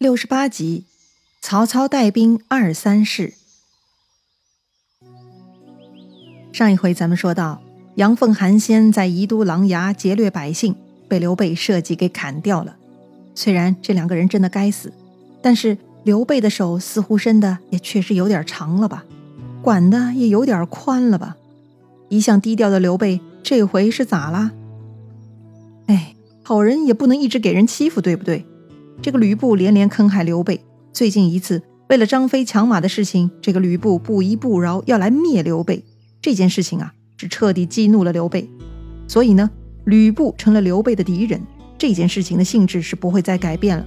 六十八集，曹操带兵二三事。上一回咱们说到，杨凤、韩先在宜都琅琊劫掠百姓，被刘备设计给砍掉了。虽然这两个人真的该死，但是刘备的手似乎伸的也确实有点长了吧，管的也有点宽了吧。一向低调的刘备，这回是咋啦？哎，好人也不能一直给人欺负，对不对？这个吕布连连坑害刘备，最近一次为了张飞抢马的事情，这个吕布不依不饶，要来灭刘备。这件事情啊，是彻底激怒了刘备，所以呢，吕布成了刘备的敌人。这件事情的性质是不会再改变了，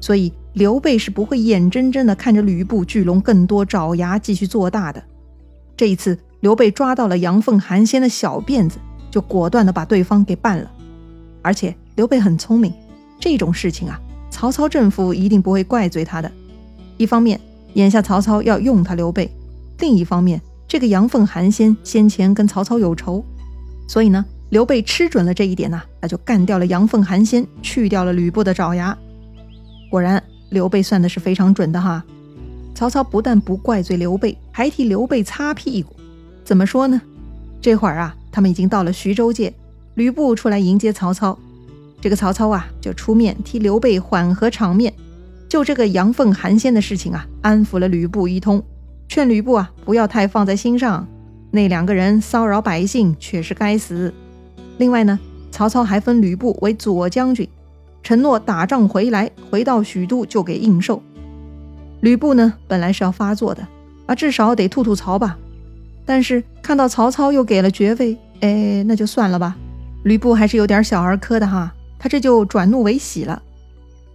所以刘备是不会眼睁睁的看着吕布聚拢更多爪牙继续做大的。这一次，刘备抓到了杨奉、韩先的小辫子，就果断的把对方给办了。而且刘备很聪明，这种事情啊。曹操政府一定不会怪罪他的。一方面，眼下曹操要用他刘备；另一方面，这个杨奉、韩先先前跟曹操有仇，所以呢，刘备吃准了这一点呐，那就干掉了杨奉、韩先，去掉了吕布的爪牙。果然，刘备算的是非常准的哈。曹操不但不怪罪刘备，还替刘备擦屁股。怎么说呢？这会儿啊，他们已经到了徐州界，吕布出来迎接曹操。这个曹操啊，就出面替刘备缓和场面，就这个杨奉、韩先的事情啊，安抚了吕布一通，劝吕布啊不要太放在心上。那两个人骚扰百姓，确实该死。另外呢，曹操还封吕布为左将军，承诺打仗回来，回到许都就给应寿。吕布呢，本来是要发作的，啊，至少得吐吐槽吧。但是看到曹操又给了爵位，哎，那就算了吧。吕布还是有点小儿科的哈。他这就转怒为喜了，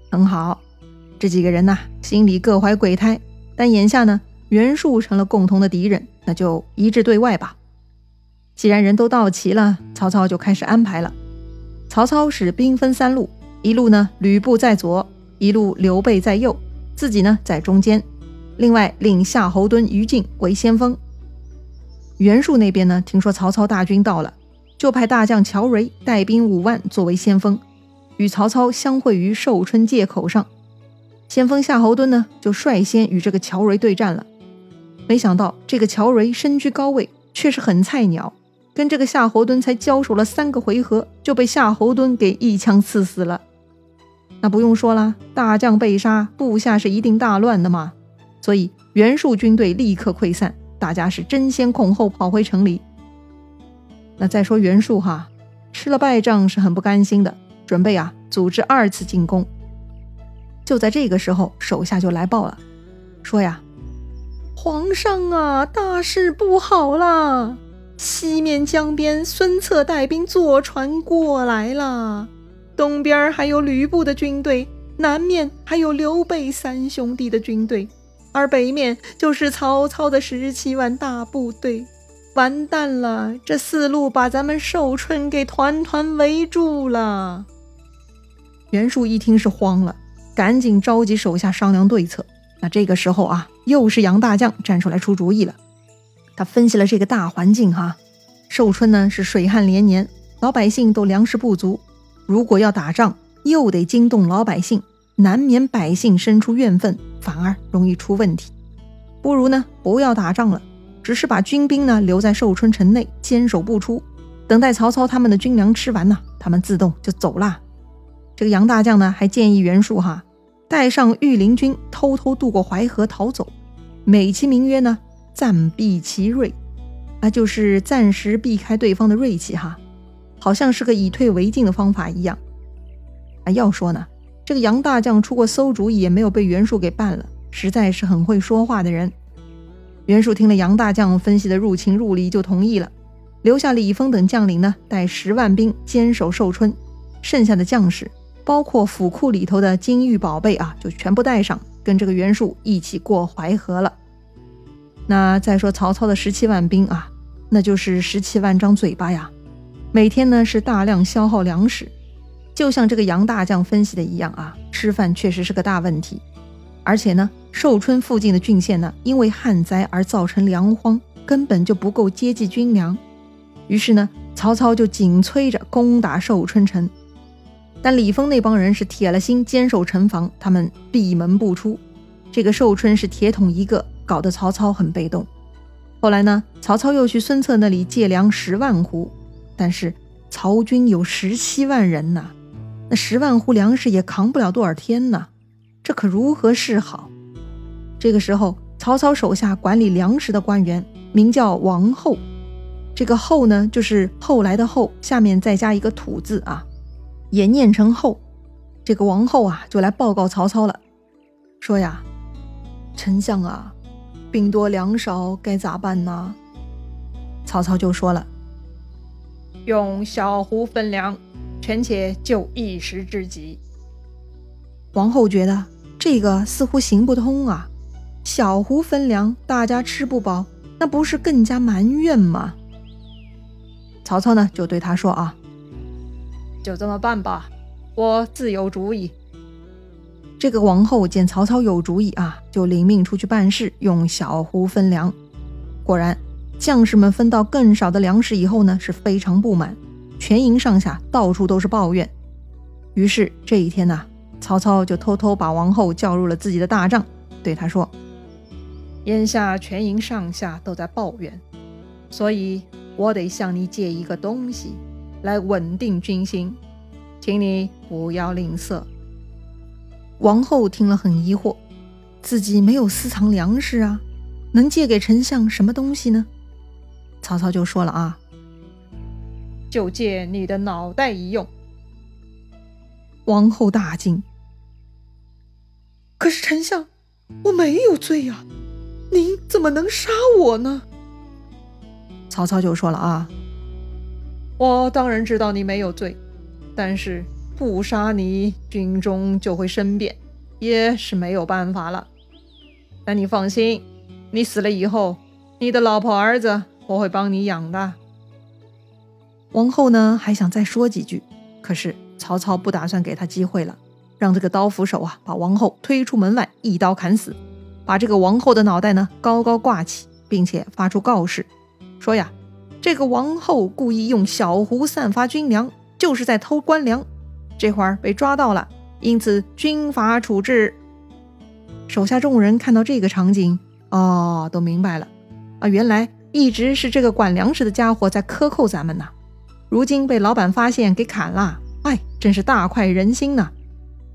很好。这几个人呐，心里各怀鬼胎，但眼下呢，袁术成了共同的敌人，那就一致对外吧。既然人都到齐了，曹操就开始安排了。曹操使兵分三路，一路呢，吕布在左，一路刘备在右，自己呢在中间。另外，令夏侯惇、于禁为先锋。袁术那边呢，听说曹操大军到了，就派大将乔蕤带兵五万作为先锋。与曹操相会于寿春界口上，先锋夏侯惇呢就率先与这个乔蕤对战了。没想到这个乔蕤身居高位，却是很菜鸟，跟这个夏侯惇才交手了三个回合，就被夏侯惇给一枪刺死了。那不用说了，大将被杀，部下是一定大乱的嘛。所以袁术军队立刻溃散，大家是争先恐后跑回城里。那再说袁术哈，吃了败仗是很不甘心的。准备啊，组织二次进攻。就在这个时候，手下就来报了，说呀：“皇上啊，大事不好啦！西面江边，孙策带兵坐船过来了；东边还有吕布的军队，南面还有刘备三兄弟的军队，而北面就是曹操的十七万大部队。完蛋了，这四路把咱们寿春给团团围住了。”袁术一听是慌了，赶紧召集手下商量对策。那这个时候啊，又是杨大将站出来出主意了。他分析了这个大环境哈，寿春呢是水旱连年，老百姓都粮食不足。如果要打仗，又得惊动老百姓，难免百姓生出怨愤，反而容易出问题。不如呢，不要打仗了，只是把军兵呢留在寿春城内坚守不出，等待曹操他们的军粮吃完呢，他们自动就走啦。这个杨大将呢，还建议袁术哈带上御林军偷偷渡过淮河逃走，美其名曰呢暂避其锐，啊，就是暂时避开对方的锐气哈，好像是个以退为进的方法一样。啊，要说呢，这个杨大将出过馊主意，也没有被袁术给办了，实在是很会说话的人。袁术听了杨大将分析的入情入理，就同意了，留下李丰等将领呢，带十万兵坚守寿春，剩下的将士。包括府库里头的金玉宝贝啊，就全部带上，跟这个袁术一起过淮河了。那再说曹操的十七万兵啊，那就是十七万张嘴巴呀，每天呢是大量消耗粮食。就像这个杨大将分析的一样啊，吃饭确实是个大问题。而且呢，寿春附近的郡县呢，因为旱灾而造成粮荒，根本就不够接济军粮。于是呢，曹操就紧催着攻打寿春城。但李丰那帮人是铁了心坚守城防，他们闭门不出。这个寿春是铁桶一个，搞得曹操很被动。后来呢，曹操又去孙策那里借粮十万斛，但是曹军有十七万人呐，那十万斛粮食也扛不了多少天呐，这可如何是好？这个时候，曹操手下管理粮食的官员名叫王后，这个后呢，就是后来的后，下面再加一个土字啊。也念成后，这个王后啊就来报告曹操了，说呀：“丞相啊，兵多粮少，该咋办呢？”曹操就说了：“用小壶分粮，权且就一时之急。”王后觉得这个似乎行不通啊，小壶分粮，大家吃不饱，那不是更加埋怨吗？曹操呢就对他说啊。就这么办吧，我自有主意。这个王后见曹操有主意啊，就领命出去办事，用小壶分粮。果然，将士们分到更少的粮食以后呢，是非常不满，全营上下到处都是抱怨。于是这一天呢，曹操就偷偷把王后叫入了自己的大帐，对他说：“眼下全营上下都在抱怨，所以我得向你借一个东西。”来稳定军心，请你不要吝啬。王后听了很疑惑，自己没有私藏粮食啊，能借给丞相什么东西呢？曹操就说了啊，就借你的脑袋一用。王后大惊，可是丞相，我没有罪呀，您怎么能杀我呢？曹操就说了啊。我当然知道你没有罪，但是不杀你，军中就会生变，也是没有办法了。但你放心，你死了以后，你的老婆儿子我会帮你养的。王后呢还想再说几句，可是曹操不打算给他机会了，让这个刀斧手啊把王后推出门外，一刀砍死，把这个王后的脑袋呢高高挂起，并且发出告示，说呀。这个王后故意用小壶散发军粮，就是在偷官粮。这会儿被抓到了，因此军法处置。手下众人看到这个场景，哦，都明白了啊，原来一直是这个管粮食的家伙在克扣咱们呢。如今被老板发现，给砍了，哎，真是大快人心呐！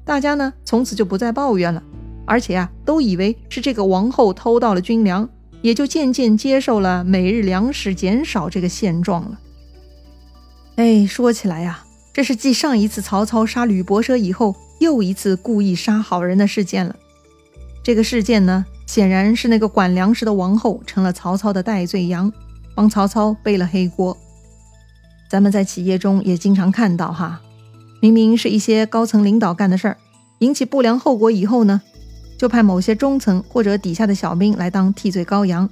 大家呢，从此就不再抱怨了，而且啊，都以为是这个王后偷到了军粮。也就渐渐接受了每日粮食减少这个现状了。哎，说起来呀，这是继上一次曹操杀吕伯奢以后，又一次故意杀好人的事件了。这个事件呢，显然是那个管粮食的王后成了曹操的代罪羊，帮曹操背了黑锅。咱们在企业中也经常看到哈，明明是一些高层领导干的事儿，引起不良后果以后呢？就派某些中层或者底下的小兵来当替罪羔羊，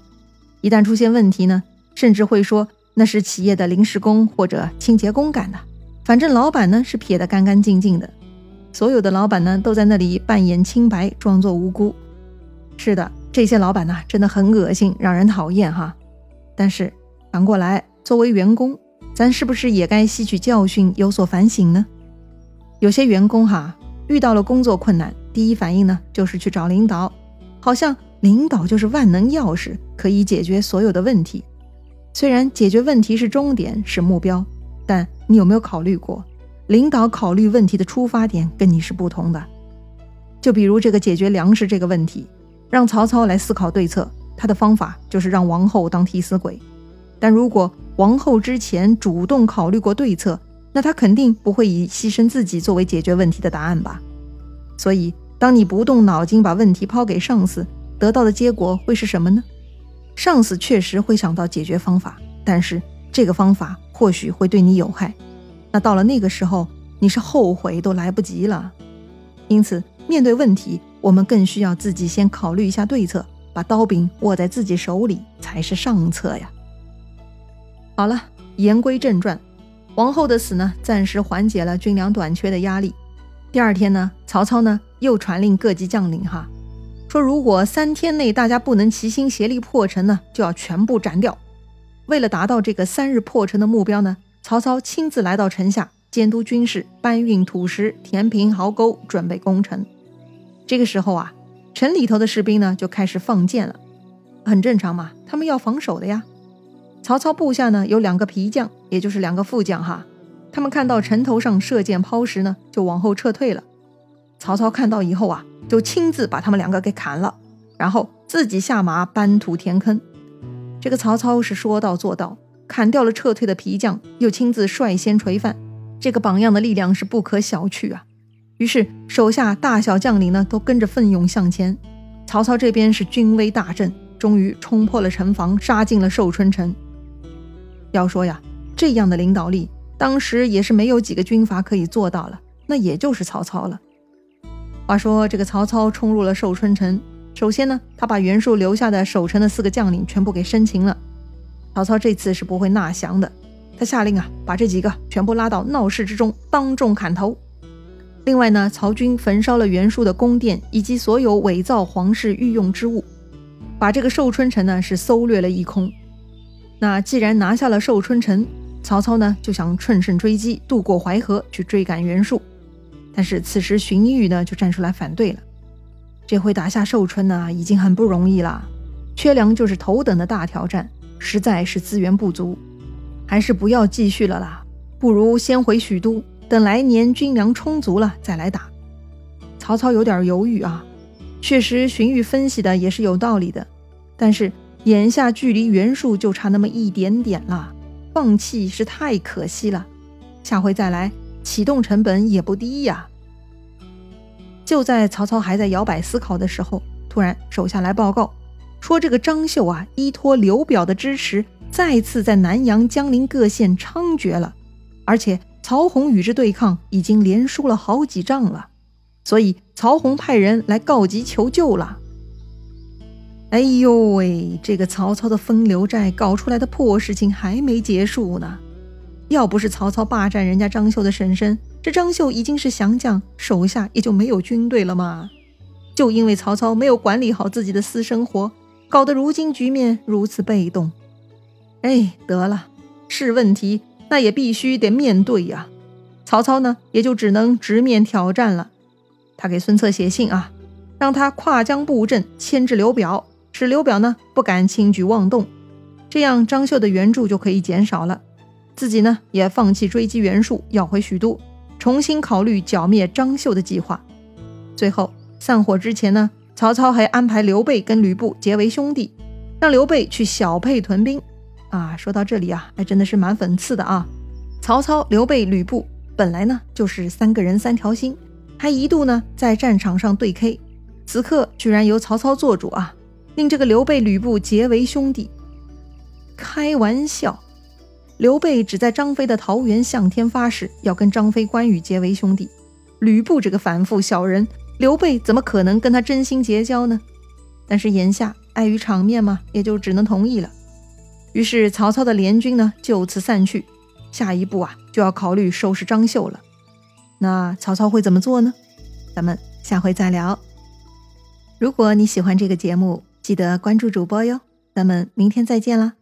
一旦出现问题呢，甚至会说那是企业的临时工或者清洁工干的，反正老板呢是撇得干干净净的。所有的老板呢都在那里扮演清白，装作无辜。是的，这些老板呢真的很恶心，让人讨厌哈。但是反过来，作为员工，咱是不是也该吸取教训，有所反省呢？有些员工哈遇到了工作困难。第一反应呢，就是去找领导，好像领导就是万能钥匙，可以解决所有的问题。虽然解决问题是终点，是目标，但你有没有考虑过，领导考虑问题的出发点跟你是不同的？就比如这个解决粮食这个问题，让曹操来思考对策，他的方法就是让王后当替死鬼。但如果王后之前主动考虑过对策，那他肯定不会以牺牲自己作为解决问题的答案吧？所以。当你不动脑筋把问题抛给上司，得到的结果会是什么呢？上司确实会想到解决方法，但是这个方法或许会对你有害。那到了那个时候，你是后悔都来不及了。因此，面对问题，我们更需要自己先考虑一下对策，把刀柄握在自己手里才是上策呀。好了，言归正传，王后的死呢，暂时缓解了军粮短缺的压力。第二天呢，曹操呢？又传令各级将领哈，说如果三天内大家不能齐心协力破城呢，就要全部斩掉。为了达到这个三日破城的目标呢，曹操亲自来到城下，监督军事，搬运土石，填平壕沟，准备攻城。这个时候啊，城里头的士兵呢就开始放箭了，很正常嘛，他们要防守的呀。曹操部下呢有两个皮将，也就是两个副将哈，他们看到城头上射箭抛石呢，就往后撤退了。曹操看到以后啊，就亲自把他们两个给砍了，然后自己下马搬土填坑。这个曹操是说到做到，砍掉了撤退的皮将，又亲自率先垂范，这个榜样的力量是不可小觑啊。于是手下大小将领呢都跟着奋勇向前。曹操这边是军威大振，终于冲破了城防，杀进了寿春城。要说呀，这样的领导力，当时也是没有几个军阀可以做到了，那也就是曹操了。话说这个曹操冲入了寿春城，首先呢，他把袁术留下的守城的四个将领全部给生擒了。曹操这次是不会纳降的，他下令啊，把这几个全部拉到闹市之中，当众砍头。另外呢，曹军焚烧了袁术的宫殿以及所有伪造皇室御用之物，把这个寿春城呢是搜掠了一空。那既然拿下了寿春城，曹操呢就想乘胜追击，渡过淮河去追赶袁术。但是此时荀彧呢就站出来反对了。这回打下寿春呢已经很不容易了，缺粮就是头等的大挑战，实在是资源不足，还是不要继续了啦，不如先回许都，等来年军粮充足了再来打。曹操有点犹豫啊，确实荀彧分析的也是有道理的，但是眼下距离袁术就差那么一点点了，放弃是太可惜了，下回再来。启动成本也不低呀！就在曹操还在摇摆思考的时候，突然手下来报告说，这个张绣啊，依托刘表的支持，再次在南阳、江陵各县猖獗了，而且曹洪与之对抗，已经连输了好几仗了，所以曹洪派人来告急求救了。哎呦喂，这个曹操的风流债搞出来的破事情还没结束呢！要不是曹操霸占人家张绣的婶婶，这张绣已经是降将，手下也就没有军队了嘛。就因为曹操没有管理好自己的私生活，搞得如今局面如此被动。哎，得了，是问题，那也必须得面对呀。曹操呢，也就只能直面挑战了。他给孙策写信啊，让他跨江布阵，牵制刘表，使刘表呢不敢轻举妄动，这样张绣的援助就可以减少了。自己呢也放弃追击袁术，要回许都，重新考虑剿灭张绣的计划。最后散伙之前呢，曹操还安排刘备跟吕布结为兄弟，让刘备去小沛屯兵。啊，说到这里啊，还真的是蛮讽刺的啊！曹操、刘备、吕布本来呢就是三个人三条心，还一度呢在战场上对 K，此刻居然由曹操做主啊，令这个刘备、吕布结为兄弟，开玩笑。刘备只在张飞的桃园向天发誓要跟张飞、关羽结为兄弟，吕布这个反复小人，刘备怎么可能跟他真心结交呢？但是眼下碍于场面嘛，也就只能同意了。于是曹操的联军呢就此散去，下一步啊就要考虑收拾张绣了。那曹操会怎么做呢？咱们下回再聊。如果你喜欢这个节目，记得关注主播哟。咱们明天再见啦！